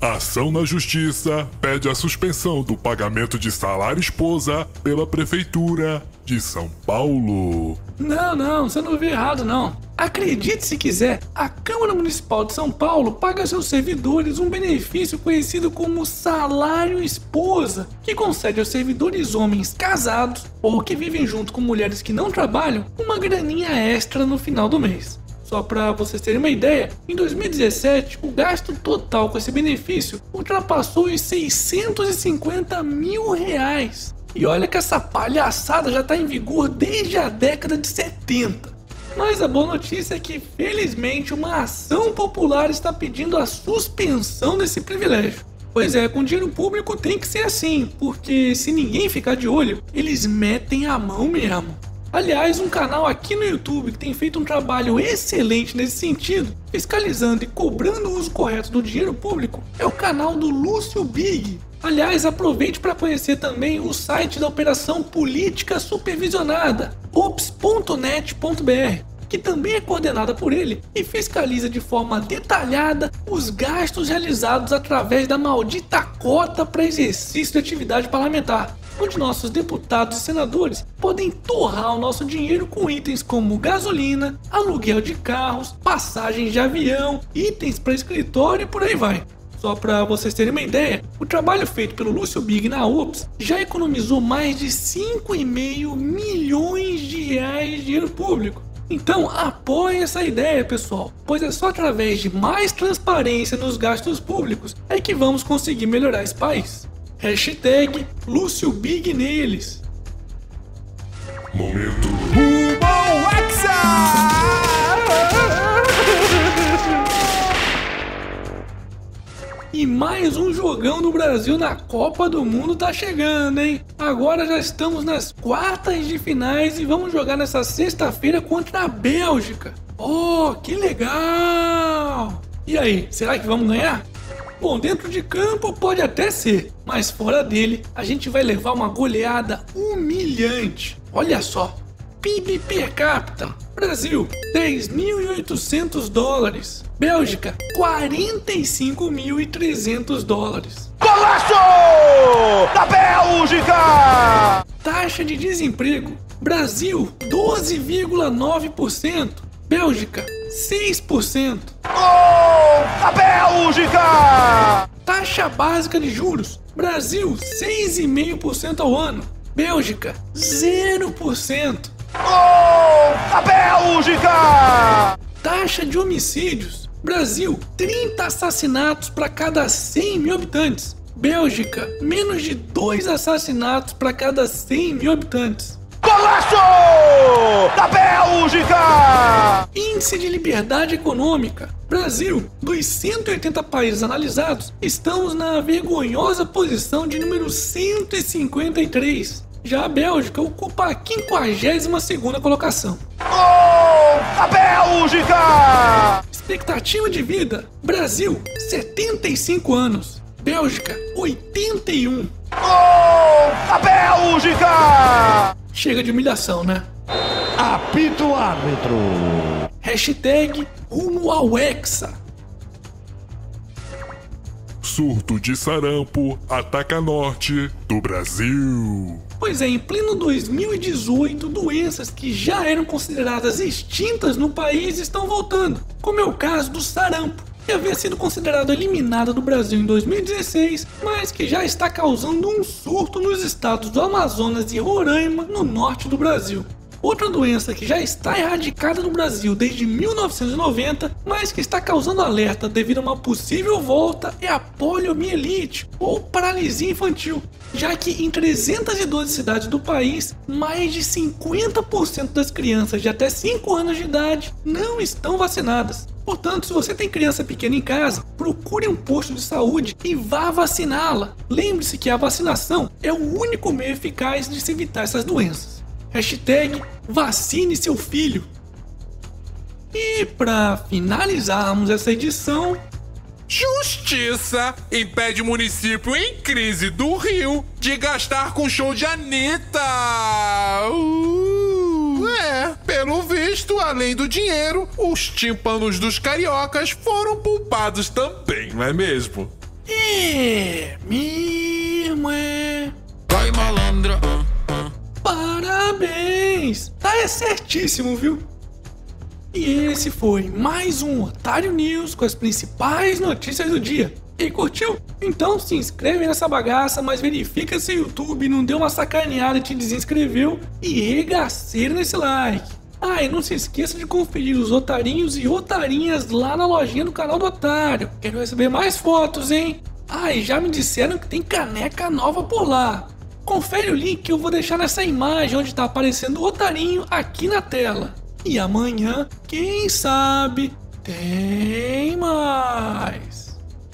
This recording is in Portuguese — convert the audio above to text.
Ação na Justiça pede a suspensão do pagamento de salário esposa pela Prefeitura de São Paulo. Não, não, você não viu errado, não. Acredite se quiser, a Câmara Municipal de São Paulo paga a seus servidores um benefício conhecido como salário esposa, que concede aos servidores homens casados ou que vivem junto com mulheres que não trabalham uma graninha extra no final do mês. Só para vocês terem uma ideia, em 2017 o gasto total com esse benefício ultrapassou os 650 mil reais. E olha que essa palhaçada já está em vigor desde a década de 70. Mas a boa notícia é que, felizmente, uma ação popular está pedindo a suspensão desse privilégio. Pois é, com dinheiro público tem que ser assim, porque se ninguém ficar de olho, eles metem a mão mesmo. Aliás, um canal aqui no YouTube que tem feito um trabalho excelente nesse sentido, fiscalizando e cobrando o uso correto do dinheiro público, é o canal do Lúcio Big. Aliás, aproveite para conhecer também o site da Operação Política Supervisionada, ops.net.br, que também é coordenada por ele e fiscaliza de forma detalhada os gastos realizados através da maldita cota para exercício de atividade parlamentar onde nossos deputados e senadores podem torrar o nosso dinheiro com itens como gasolina, aluguel de carros, passagens de avião, itens para escritório e por aí vai. Só para vocês terem uma ideia, o trabalho feito pelo Lúcio Big na UPS já economizou mais de 5,5 milhões de reais de dinheiro público. Então apoie essa ideia, pessoal, pois é só através de mais transparência nos gastos públicos é que vamos conseguir melhorar esse país. Hashtag Lúcio Big neles. Momento. Hexa! E mais um jogão do Brasil na Copa do Mundo tá chegando, hein? Agora já estamos nas quartas de finais e vamos jogar nessa sexta-feira contra a Bélgica. Oh, que legal! E aí, será que vamos ganhar? Bom, dentro de campo pode até ser, mas fora dele a gente vai levar uma goleada humilhante. Olha só, PIB per capita: Brasil 10.800 dólares, Bélgica 45.300 dólares. Golaço da Bélgica! Taxa de desemprego: Brasil 12,9%, Bélgica 6%. Gol da Bélgica! Taxa básica de juros: Brasil 6,5% ao ano, Bélgica 0%. Gol da Bélgica! Taxa de homicídios: Brasil 30 assassinatos para cada 100 mil habitantes, Bélgica menos de 2 assassinatos para cada 100 mil habitantes. Golaço da Bélgica! Índice de liberdade econômica. Brasil, dos 180 países analisados, estamos na vergonhosa posição de número 153. Já a Bélgica ocupa a 52ª colocação. Gol da Bélgica! Expectativa de vida: Brasil, 75 anos. Bélgica, 81. Gol da Bélgica! Chega de humilhação, né? Apito o árbitro. Hashtag rumo ao Hexa. Surto de sarampo ataca norte do Brasil. Pois é, em pleno 2018, doenças que já eram consideradas extintas no país estão voltando, como é o caso do sarampo, que havia sido considerado eliminado do Brasil em 2016, mas que já está causando um surto nos estados do Amazonas e Roraima, no norte do Brasil. Outra doença que já está erradicada no Brasil desde 1990, mas que está causando alerta devido a uma possível volta, é a poliomielite ou paralisia infantil, já que em 312 cidades do país, mais de 50% das crianças de até 5 anos de idade não estão vacinadas. Portanto, se você tem criança pequena em casa, procure um posto de saúde e vá vaciná-la. Lembre-se que a vacinação é o único meio eficaz de se evitar essas doenças. Hashtag vacine seu filho. E para finalizarmos essa edição, Justiça impede município em crise do Rio de gastar com show de Anitta. Uh, é, pelo visto, além do dinheiro, os tímpanos dos cariocas foram poupados também, não é mesmo? É, mesmo é. Vai malandra. Parabéns! Tá é certíssimo, viu? E esse foi mais um Otário News com as principais notícias do dia. E curtiu? Então se inscreve nessa bagaça, mas verifica se o YouTube não deu uma sacaneada e te desinscreveu e regaceira nesse like. Ah, e não se esqueça de conferir os otarinhos e otarinhas lá na lojinha do canal do Otário. Quero receber mais fotos, hein? Ah, e já me disseram que tem caneca nova por lá. Confere o link que eu vou deixar nessa imagem onde está aparecendo o otarinho aqui na tela. E amanhã, quem sabe, tem mais.